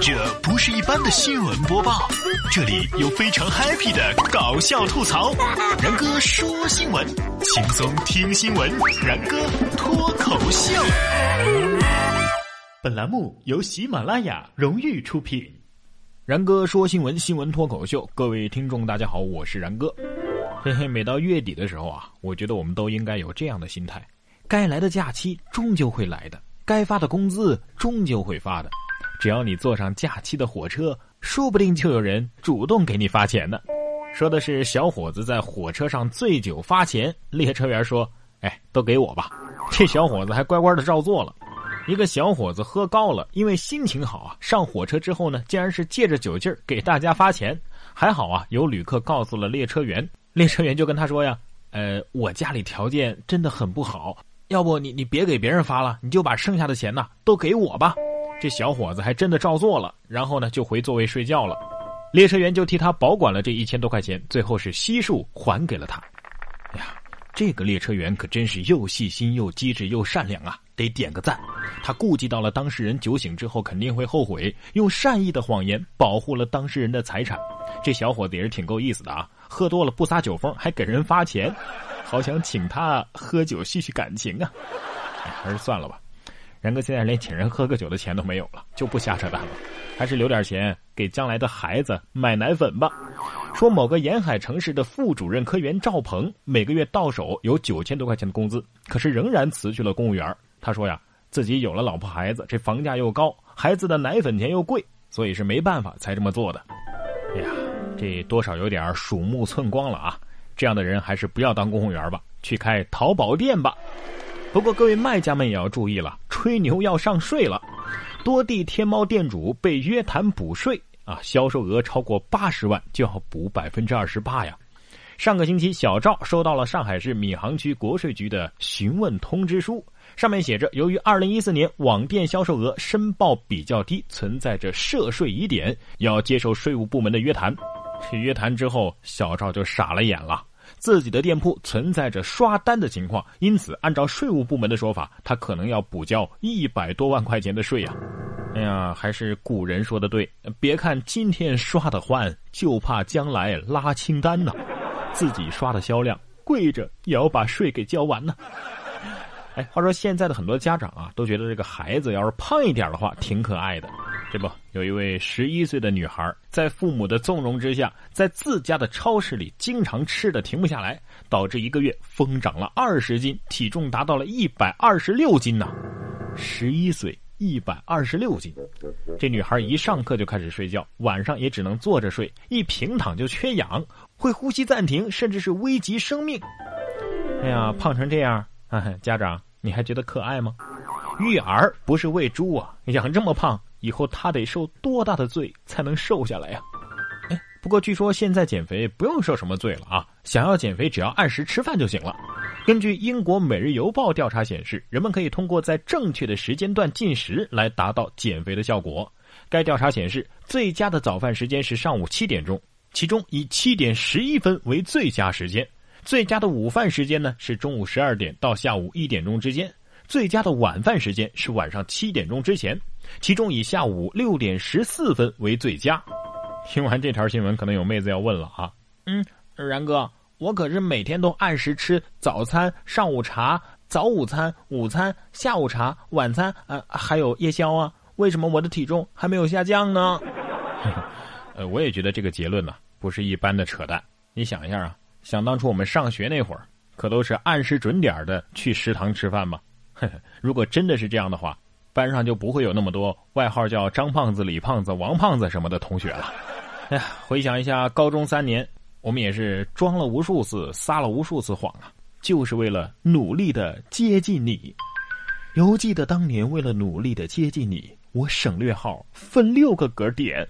这不是一般的新闻播报，这里有非常 happy 的搞笑吐槽。然哥说新闻，轻松听新闻。然哥脱口秀。本栏目由喜马拉雅荣誉出品。然哥说新闻，新闻脱口秀。各位听众，大家好，我是然哥。嘿嘿，每到月底的时候啊，我觉得我们都应该有这样的心态：该来的假期终究会来的，该发的工资终究会发的。只要你坐上假期的火车，说不定就有人主动给你发钱呢。说的是小伙子在火车上醉酒发钱，列车员说：“哎，都给我吧。”这小伙子还乖乖的照做了。一个小伙子喝高了，因为心情好啊，上火车之后呢，竟然是借着酒劲儿给大家发钱。还好啊，有旅客告诉了列车员，列车员就跟他说呀：“呃，我家里条件真的很不好，要不你你别给别人发了，你就把剩下的钱呢都给我吧。”这小伙子还真的照做了，然后呢就回座位睡觉了。列车员就替他保管了这一千多块钱，最后是悉数还给了他。哎呀，这个列车员可真是又细心又机智又善良啊，得点个赞。他顾及到了当事人酒醒之后肯定会后悔，用善意的谎言保护了当事人的财产。这小伙子也是挺够意思的啊，喝多了不撒酒疯，还给人发钱，好想请他喝酒叙叙感情啊。还是算了吧。然哥现在连请人喝个酒的钱都没有了，就不瞎扯淡了，还是留点钱给将来的孩子买奶粉吧。说某个沿海城市的副主任科员赵鹏，每个月到手有九千多块钱的工资，可是仍然辞去了公务员。他说呀，自己有了老婆孩子，这房价又高，孩子的奶粉钱又贵，所以是没办法才这么做的。哎呀，这多少有点鼠目寸光了啊！这样的人还是不要当公务员吧，去开淘宝店吧。不过各位卖家们也要注意了，吹牛要上税了。多地天猫店主被约谈补税啊，销售额超过八十万就要补百分之二十八呀。上个星期，小赵收到了上海市闵行区国税局的询问通知书，上面写着，由于二零一四年网店销售额申报比较低，存在着涉税疑点，要接受税务部门的约谈。约谈之后，小赵就傻了眼了。自己的店铺存在着刷单的情况，因此按照税务部门的说法，他可能要补交一百多万块钱的税呀！哎呀，还是古人说的对，别看今天刷的欢，就怕将来拉清单呢。自己刷的销量，跪着也要把税给交完呢。哎，话说现在的很多家长啊，都觉得这个孩子要是胖一点的话，挺可爱的。这不，有一位十一岁的女孩，在父母的纵容之下，在自家的超市里经常吃的停不下来，导致一个月疯长了二十斤，体重达到了一百二十六斤呢。十一岁，一百二十六斤，这女孩一上课就开始睡觉，晚上也只能坐着睡，一平躺就缺氧，会呼吸暂停，甚至是危及生命。哎呀，胖成这样，家长你还觉得可爱吗？育儿不是喂猪啊，养这么胖。以后他得受多大的罪才能瘦下来呀？哎，不过据说现在减肥不用受什么罪了啊！想要减肥，只要按时吃饭就行了。根据英国《每日邮报》调查显示，人们可以通过在正确的时间段进食来达到减肥的效果。该调查显示，最佳的早饭时间是上午七点钟，其中以七点十一分为最佳时间；最佳的午饭时间呢是中午十二点到下午一点钟之间；最佳的晚饭时间是晚上七点钟之前。其中以下午六点十四分为最佳。听完这条新闻，可能有妹子要问了啊，嗯，然哥，我可是每天都按时吃早餐、上午茶、早午餐、午餐、下午茶、晚餐，呃，还有夜宵啊，为什么我的体重还没有下降呢？呃，我也觉得这个结论呢不是一般的扯淡。你想一下啊，想当初我们上学那会儿，可都是按时准点的去食堂吃饭吗？如果真的是这样的话。班上就不会有那么多外号叫张胖子、李胖子、王胖子什么的同学了。哎呀，回想一下高中三年，我们也是装了无数次、撒了无数次谎啊，就是为了努力的接近你。犹记得当年为了努力的接近你，我省略号分六个格点，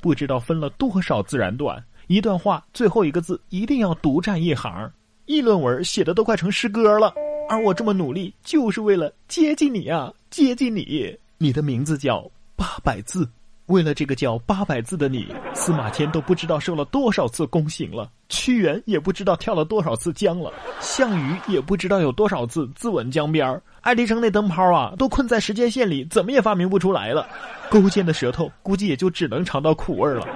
不知道分了多少自然段。一段话最后一个字一定要独占一行，议论文写的都快成诗歌了。而我这么努力，就是为了接近你啊，接近你。你的名字叫八百字，为了这个叫八百字的你，司马迁都不知道受了多少次宫刑了，屈原也不知道跳了多少次江了，项羽也不知道有多少次自刎江边儿爱迪生那灯泡啊，都困在时间线里，怎么也发明不出来了。勾践的舌头估计也就只能尝到苦味了。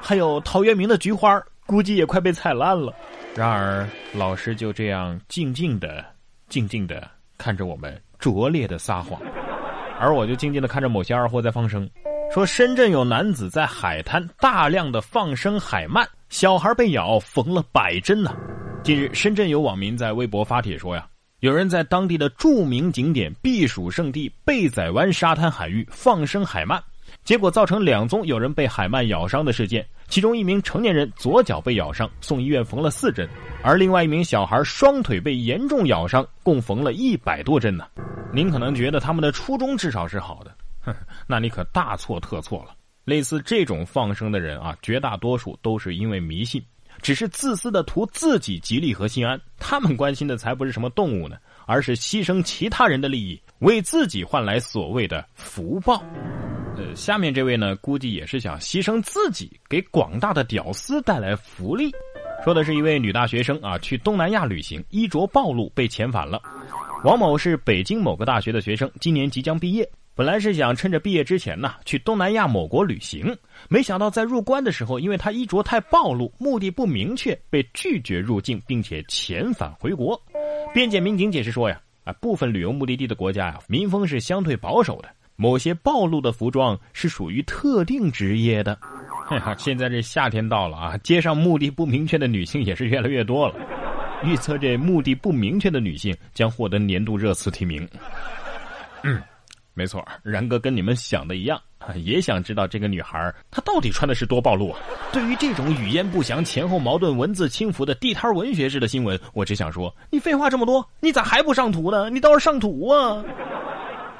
还有陶渊明的菊花，估计也快被踩烂了。然而，老师就这样静静的、静静的看着我们拙劣的撒谎，而我就静静的看着某些二货在放生，说深圳有男子在海滩大量的放生海鳗，小孩被咬缝了百针呢。近日，深圳有网民在微博发帖说呀，有人在当地的著名景点避暑胜地贝仔湾沙滩海域放生海鳗。结果造成两宗有人被海鳗咬伤的事件，其中一名成年人左脚被咬伤，送医院缝了四针，而另外一名小孩双腿被严重咬伤，共缝了一百多针呢。您可能觉得他们的初衷至少是好的，哼，那你可大错特错了。类似这种放生的人啊，绝大多数都是因为迷信，只是自私的图自己吉利和心安。他们关心的才不是什么动物呢，而是牺牲其他人的利益，为自己换来所谓的福报。呃，下面这位呢，估计也是想牺牲自己，给广大的屌丝带来福利。说的是一位女大学生啊，去东南亚旅行，衣着暴露被遣返了。王某是北京某个大学的学生，今年即将毕业，本来是想趁着毕业之前呢，去东南亚某国旅行，没想到在入关的时候，因为他衣着太暴露，目的不明确，被拒绝入境，并且遣返回国。边检民警解释说呀，啊，部分旅游目的地的国家呀，民风是相对保守的。某些暴露的服装是属于特定职业的。现在这夏天到了啊，街上目的不明确的女性也是越来越多了。预测这目的不明确的女性将获得年度热词提名。嗯，没错，然哥跟你们想的一样，也想知道这个女孩她到底穿的是多暴露啊。对于这种语焉不详、前后矛盾、文字轻浮的地摊文学式的新闻，我只想说，你废话这么多，你咋还不上图呢？你倒是上图啊！